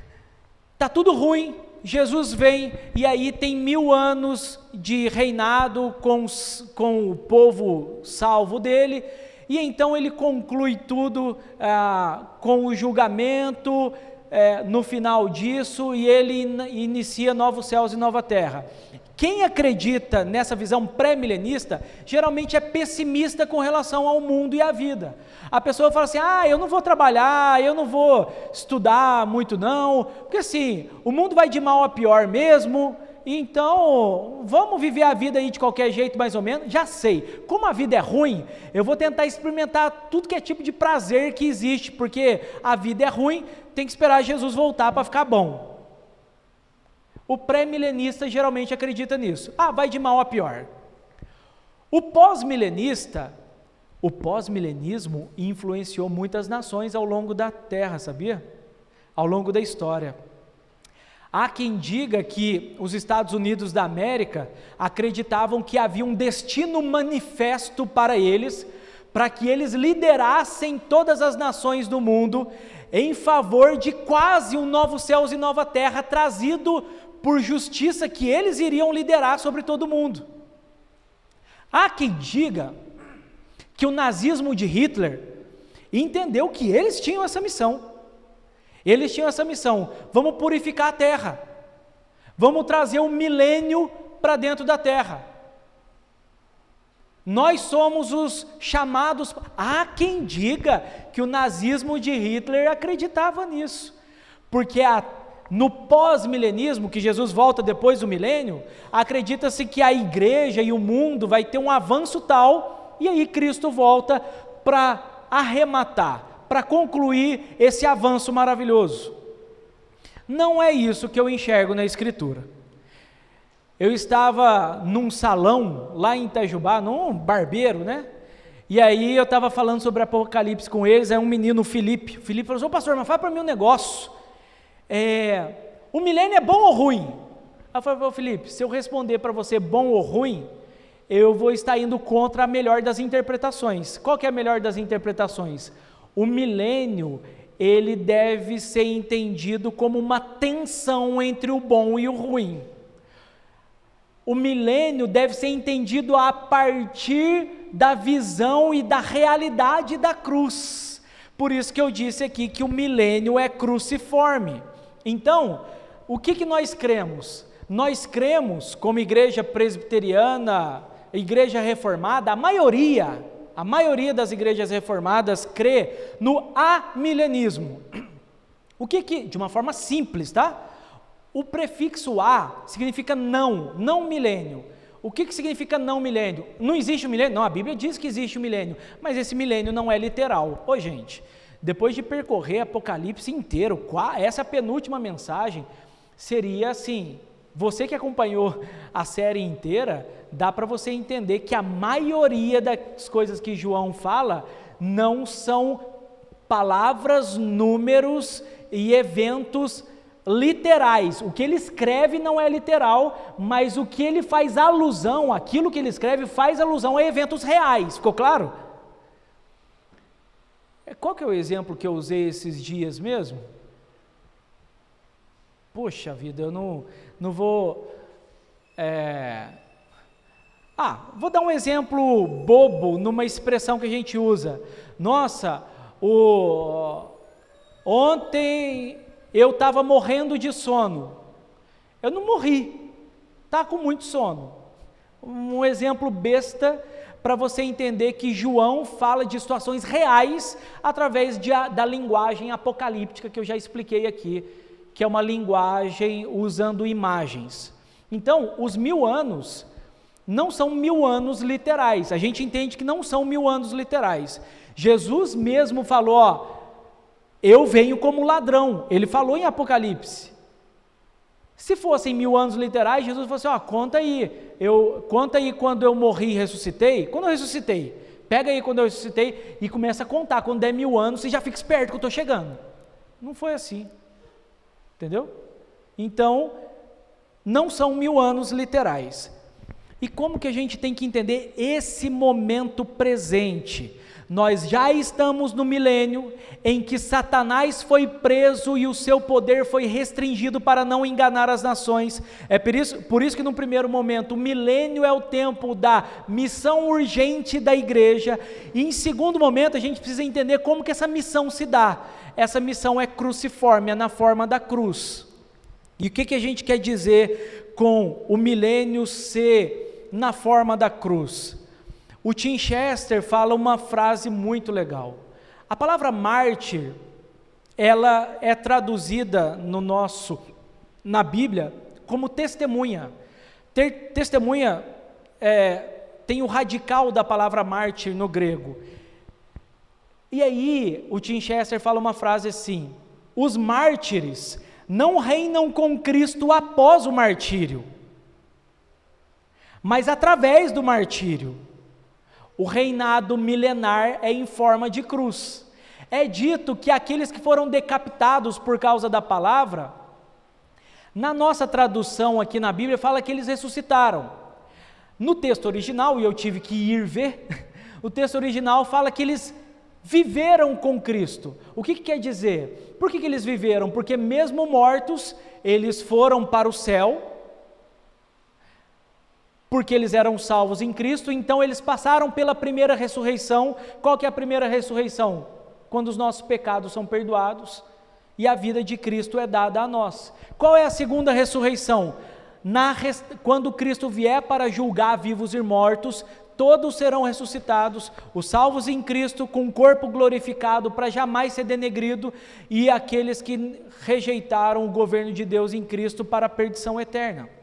tá tudo ruim, Jesus vem e aí tem mil anos de reinado com, com o povo salvo dele, e então ele conclui tudo ah, com o julgamento, é, no final disso e ele inicia novos céus e nova terra. Quem acredita nessa visão pré-milenista, geralmente é pessimista com relação ao mundo e à vida. A pessoa fala assim: ah, eu não vou trabalhar, eu não vou estudar muito, não, porque assim, o mundo vai de mal a pior mesmo, então, vamos viver a vida aí de qualquer jeito, mais ou menos? Já sei. Como a vida é ruim, eu vou tentar experimentar tudo que é tipo de prazer que existe, porque a vida é ruim, tem que esperar Jesus voltar para ficar bom. O pré-milenista geralmente acredita nisso. Ah, vai de mal a pior. O pós-milenista, o pós-milenismo influenciou muitas nações ao longo da Terra, sabia? Ao longo da história. Há quem diga que os Estados Unidos da América acreditavam que havia um destino manifesto para eles, para que eles liderassem todas as nações do mundo em favor de quase um novo céus e nova terra trazido por justiça que eles iriam liderar sobre todo mundo. Há quem diga que o nazismo de Hitler entendeu que eles tinham essa missão. Eles tinham essa missão: vamos purificar a terra, vamos trazer o um milênio para dentro da terra. Nós somos os chamados. Há quem diga que o nazismo de Hitler acreditava nisso, porque a no pós-milenismo, que Jesus volta depois do milênio, acredita-se que a igreja e o mundo vai ter um avanço tal, e aí Cristo volta para arrematar, para concluir esse avanço maravilhoso. Não é isso que eu enxergo na Escritura. Eu estava num salão lá em Itajubá, num barbeiro, né? E aí eu estava falando sobre Apocalipse com eles, aí um menino, Felipe, Felipe falou assim, ô pastor, mas fala para mim um negócio é, o milênio é bom ou ruim? Eu falei, Felipe, se eu responder para você bom ou ruim, eu vou estar indo contra a melhor das interpretações. Qual que é a melhor das interpretações? O milênio, ele deve ser entendido como uma tensão entre o bom e o ruim. O milênio deve ser entendido a partir da visão e da realidade da cruz. Por isso que eu disse aqui que o milênio é cruciforme. Então, o que, que nós cremos? Nós cremos, como igreja presbiteriana, igreja reformada, a maioria, a maioria das igrejas reformadas crê no amilenismo. O que que, de uma forma simples, tá? O prefixo a significa não, não milênio. O que, que significa não milênio? Não existe o um milênio? Não, a Bíblia diz que existe o um milênio, mas esse milênio não é literal. Ô gente, depois de percorrer Apocalipse inteiro, essa penúltima mensagem seria assim: você que acompanhou a série inteira, dá para você entender que a maioria das coisas que João fala não são palavras, números e eventos literais. O que ele escreve não é literal, mas o que ele faz alusão, aquilo que ele escreve faz alusão a eventos reais. Ficou claro? É, qual que é o exemplo que eu usei esses dias mesmo? Poxa vida, eu não, não vou. É... Ah, vou dar um exemplo bobo numa expressão que a gente usa. Nossa, o... ontem eu estava morrendo de sono. Eu não morri, está com muito sono. Um exemplo besta para você entender que João fala de situações reais através de, da linguagem apocalíptica que eu já expliquei aqui, que é uma linguagem usando imagens. Então, os mil anos não são mil anos literais. A gente entende que não são mil anos literais. Jesus mesmo falou: ó, eu venho como ladrão. Ele falou em Apocalipse. Se fossem mil anos literais, Jesus falou assim: ó, conta aí, eu, conta aí quando eu morri e ressuscitei. Quando eu ressuscitei? Pega aí quando eu ressuscitei e começa a contar. Quando der mil anos, você já fica esperto que eu estou chegando. Não foi assim. Entendeu? Então, não são mil anos literais. E como que a gente tem que entender esse momento presente? Nós já estamos no milênio em que Satanás foi preso e o seu poder foi restringido para não enganar as nações. É por isso, por isso que, no primeiro momento, o milênio é o tempo da missão urgente da igreja, e em segundo momento, a gente precisa entender como que essa missão se dá. Essa missão é cruciforme, é na forma da cruz. E o que, que a gente quer dizer com o milênio ser na forma da cruz? O Tim Chester fala uma frase muito legal. A palavra mártir, ela é traduzida no nosso, na Bíblia, como testemunha. Ter, testemunha é, tem o radical da palavra mártir no grego. E aí, o Tim Chester fala uma frase assim: os mártires não reinam com Cristo após o martírio, mas através do martírio. O reinado milenar é em forma de cruz. É dito que aqueles que foram decapitados por causa da palavra, na nossa tradução aqui na Bíblia, fala que eles ressuscitaram. No texto original, e eu tive que ir ver, o texto original fala que eles viveram com Cristo. O que, que quer dizer? Por que, que eles viveram? Porque, mesmo mortos, eles foram para o céu porque eles eram salvos em Cristo, então eles passaram pela primeira ressurreição. Qual que é a primeira ressurreição? Quando os nossos pecados são perdoados e a vida de Cristo é dada a nós. Qual é a segunda ressurreição? Na, quando Cristo vier para julgar vivos e mortos, todos serão ressuscitados, os salvos em Cristo com corpo glorificado para jamais ser denegrido, e aqueles que rejeitaram o governo de Deus em Cristo para a perdição eterna.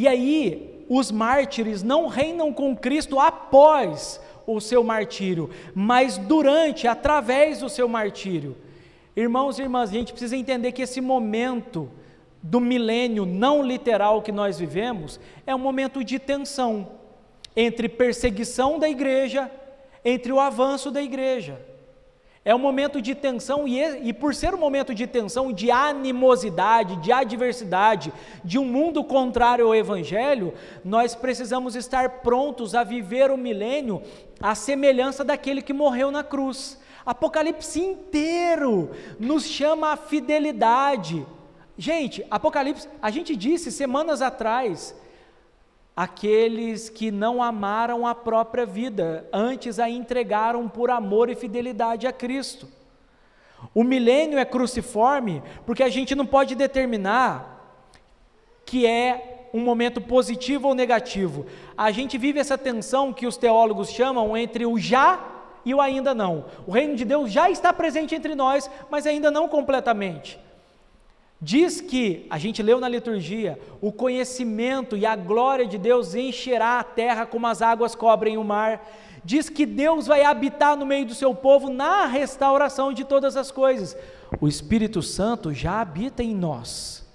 E aí, os mártires não reinam com Cristo após o seu martírio, mas durante, através do seu martírio. Irmãos e irmãs, a gente precisa entender que esse momento do milênio não literal que nós vivemos é um momento de tensão entre perseguição da igreja, entre o avanço da igreja. É um momento de tensão, e, e, por ser um momento de tensão, de animosidade, de adversidade, de um mundo contrário ao Evangelho, nós precisamos estar prontos a viver o milênio à semelhança daquele que morreu na cruz. Apocalipse inteiro nos chama a fidelidade. Gente, Apocalipse, a gente disse semanas atrás, aqueles que não amaram a própria vida, antes a entregaram por amor e fidelidade a Cristo. O milênio é cruciforme porque a gente não pode determinar que é um momento positivo ou negativo. A gente vive essa tensão que os teólogos chamam entre o já e o ainda não. O reino de Deus já está presente entre nós, mas ainda não completamente. Diz que, a gente leu na liturgia, o conhecimento e a glória de Deus encherá a terra como as águas cobrem o mar. Diz que Deus vai habitar no meio do seu povo na restauração de todas as coisas. O Espírito Santo já habita em nós.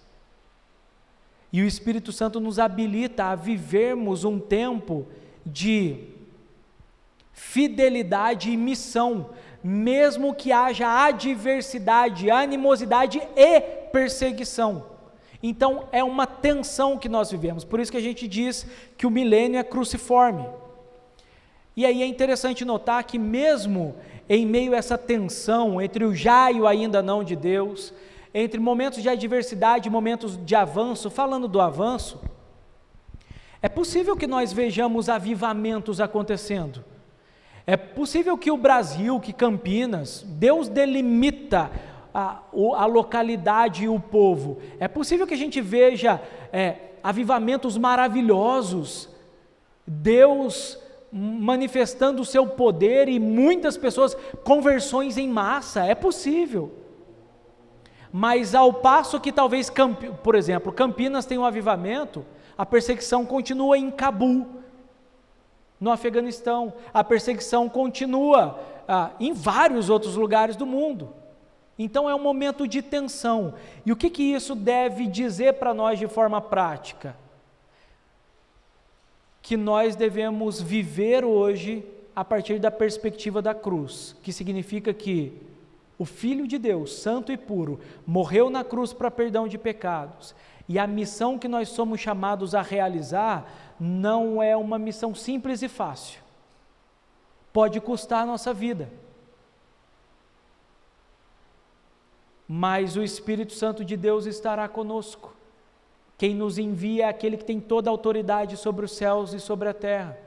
E o Espírito Santo nos habilita a vivermos um tempo de fidelidade e missão, mesmo que haja adversidade, animosidade e perseguição. Então é uma tensão que nós vivemos. Por isso que a gente diz que o milênio é cruciforme. E aí é interessante notar que mesmo em meio a essa tensão entre o já e o ainda não de Deus, entre momentos de adversidade e momentos de avanço, falando do avanço, é possível que nós vejamos avivamentos acontecendo. É possível que o Brasil, que Campinas, Deus delimita a, a localidade e o povo. É possível que a gente veja é, avivamentos maravilhosos, Deus manifestando o seu poder e muitas pessoas, conversões em massa, é possível. Mas ao passo que talvez, por exemplo, Campinas tem um avivamento, a perseguição continua em Cabul, no Afeganistão, a perseguição continua ah, em vários outros lugares do mundo. Então é um momento de tensão. E o que, que isso deve dizer para nós de forma prática? Que nós devemos viver hoje a partir da perspectiva da cruz, que significa que o Filho de Deus, santo e puro, morreu na cruz para perdão de pecados e a missão que nós somos chamados a realizar não é uma missão simples e fácil. Pode custar a nossa vida. Mas o Espírito Santo de Deus estará conosco. Quem nos envia é aquele que tem toda a autoridade sobre os céus e sobre a terra.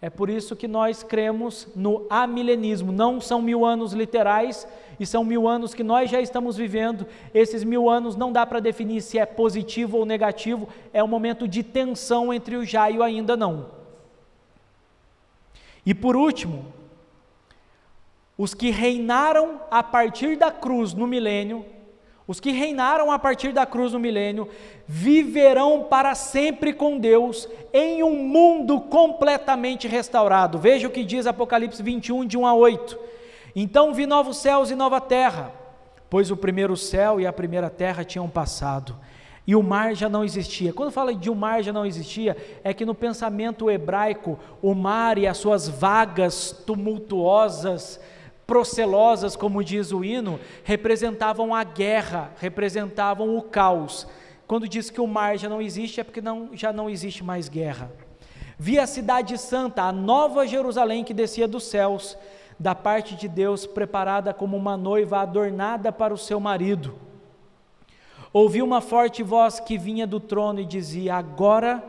É por isso que nós cremos no amilenismo. Não são mil anos literais, e são mil anos que nós já estamos vivendo. Esses mil anos não dá para definir se é positivo ou negativo, é um momento de tensão entre o já e o ainda não. E por último, os que reinaram a partir da cruz no milênio os que reinaram a partir da cruz no milênio viverão para sempre com Deus em um mundo completamente restaurado. Veja o que diz Apocalipse 21, de 1 a 8. Então vi novos céus e nova terra, pois o primeiro céu e a primeira terra tinham passado, e o mar já não existia. Quando fala de o mar já não existia, é que no pensamento hebraico, o mar e as suas vagas tumultuosas, procelosas, como diz o hino, representavam a guerra, representavam o caos. Quando diz que o mar já não existe, é porque não, já não existe mais guerra. Vi a cidade santa, a nova Jerusalém que descia dos céus, da parte de Deus, preparada como uma noiva adornada para o seu marido. Ouvi uma forte voz que vinha do trono e dizia: Agora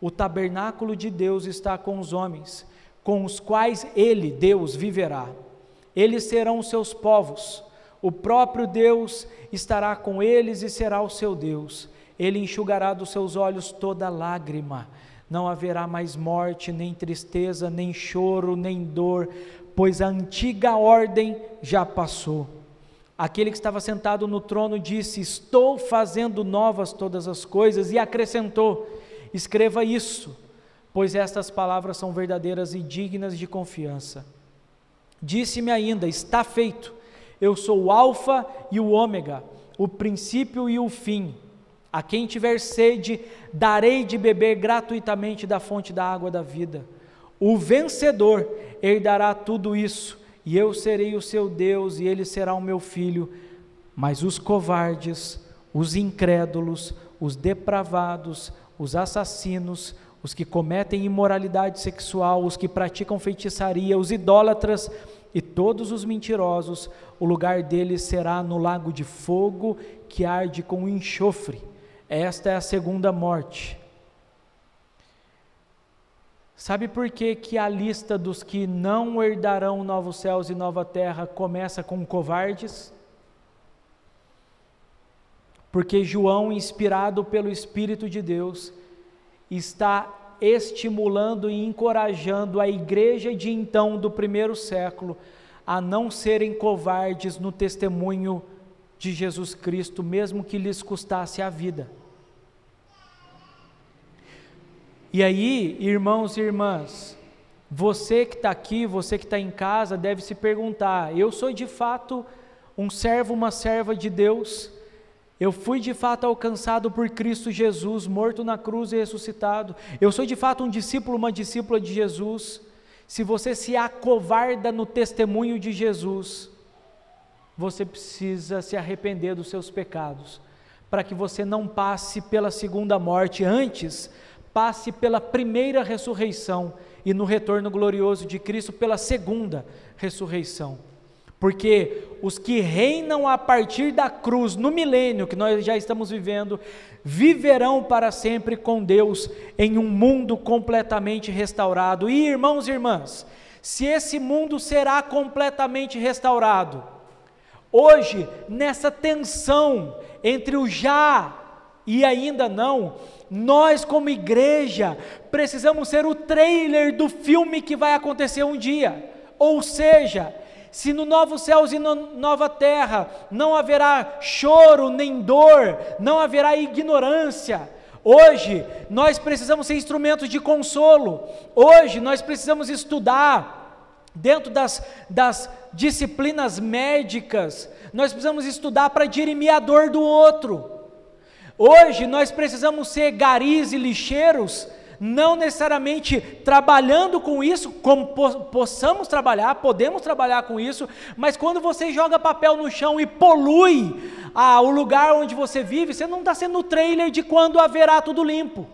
o tabernáculo de Deus está com os homens, com os quais ele, Deus, viverá eles serão seus povos, o próprio Deus estará com eles e será o seu Deus. Ele enxugará dos seus olhos toda lágrima. Não haverá mais morte, nem tristeza, nem choro, nem dor, pois a antiga ordem já passou. Aquele que estava sentado no trono disse: Estou fazendo novas todas as coisas, e acrescentou: Escreva isso, pois estas palavras são verdadeiras e dignas de confiança. Disse-me ainda: Está feito. Eu sou o Alfa e o Ômega, o princípio e o fim. A quem tiver sede, darei de beber gratuitamente da fonte da água da vida. O vencedor herdará tudo isso, e eu serei o seu Deus, e ele será o meu filho. Mas os covardes, os incrédulos, os depravados, os assassinos, os que cometem imoralidade sexual, os que praticam feitiçaria, os idólatras e todos os mentirosos, o lugar deles será no lago de fogo que arde com enxofre. Esta é a segunda morte. Sabe por que, que a lista dos que não herdarão novos céus e nova terra começa com covardes? Porque João, inspirado pelo Espírito de Deus, está estimulando e encorajando a igreja de então do primeiro século a não serem covardes no testemunho de Jesus Cristo, mesmo que lhes custasse a vida. E aí, irmãos e irmãs, você que está aqui, você que está em casa, deve se perguntar: eu sou de fato um servo, uma serva de Deus? Eu fui de fato alcançado por Cristo Jesus, morto na cruz e ressuscitado. Eu sou de fato um discípulo, uma discípula de Jesus. Se você se acovarda no testemunho de Jesus, você precisa se arrepender dos seus pecados, para que você não passe pela segunda morte, antes passe pela primeira ressurreição e no retorno glorioso de Cristo pela segunda ressurreição. Porque os que reinam a partir da cruz no milênio que nós já estamos vivendo, viverão para sempre com Deus em um mundo completamente restaurado. E irmãos e irmãs, se esse mundo será completamente restaurado, hoje, nessa tensão entre o já e ainda não, nós, como igreja, precisamos ser o trailer do filme que vai acontecer um dia. Ou seja, se no novo céus e na nova terra não haverá choro nem dor, não haverá ignorância, hoje nós precisamos ser instrumentos de consolo, hoje nós precisamos estudar dentro das, das disciplinas médicas, nós precisamos estudar para dirimir a dor do outro. Hoje nós precisamos ser garis e lixeiros, não necessariamente trabalhando com isso, como po possamos trabalhar, podemos trabalhar com isso, mas quando você joga papel no chão e polui ah, o lugar onde você vive, você não está sendo o trailer de quando haverá tudo limpo.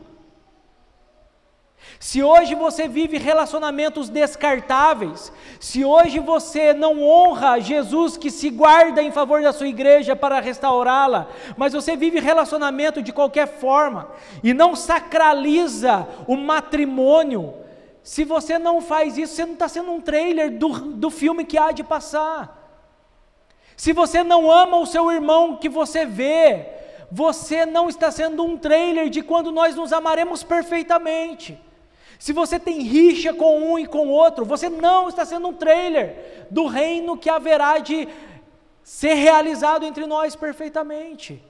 Se hoje você vive relacionamentos descartáveis, se hoje você não honra Jesus que se guarda em favor da sua igreja para restaurá-la, mas você vive relacionamento de qualquer forma e não sacraliza o matrimônio, se você não faz isso, você não está sendo um trailer do, do filme que há de passar. Se você não ama o seu irmão que você vê, você não está sendo um trailer de quando nós nos amaremos perfeitamente. Se você tem rixa com um e com outro, você não está sendo um trailer do reino que haverá de ser realizado entre nós perfeitamente.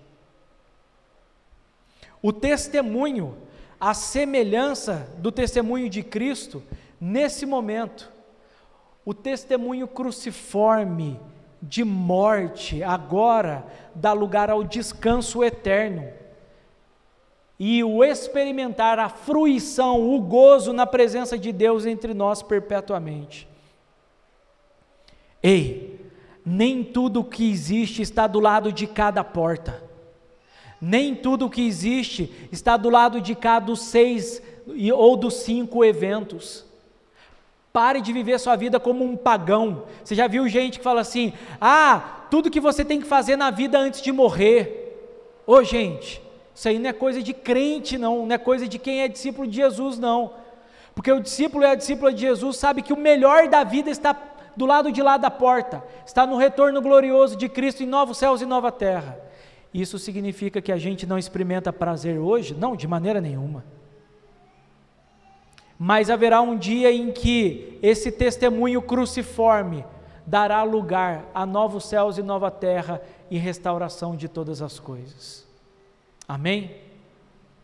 O testemunho, a semelhança do testemunho de Cristo, nesse momento, o testemunho cruciforme de morte, agora dá lugar ao descanso eterno e o experimentar a fruição, o gozo na presença de Deus entre nós perpetuamente. Ei, nem tudo que existe está do lado de cada porta, nem tudo que existe está do lado de cada dos seis ou dos cinco eventos. Pare de viver sua vida como um pagão. Você já viu gente que fala assim: ah, tudo que você tem que fazer na vida antes de morrer. Ô gente, isso aí não é coisa de crente, não, não é coisa de quem é discípulo de Jesus, não. Porque o discípulo e a discípula de Jesus sabe que o melhor da vida está do lado de lá da porta, está no retorno glorioso de Cristo em novos céus e nova terra. Isso significa que a gente não experimenta prazer hoje? Não, de maneira nenhuma. Mas haverá um dia em que esse testemunho cruciforme dará lugar a novos céus e nova terra e restauração de todas as coisas. Amém?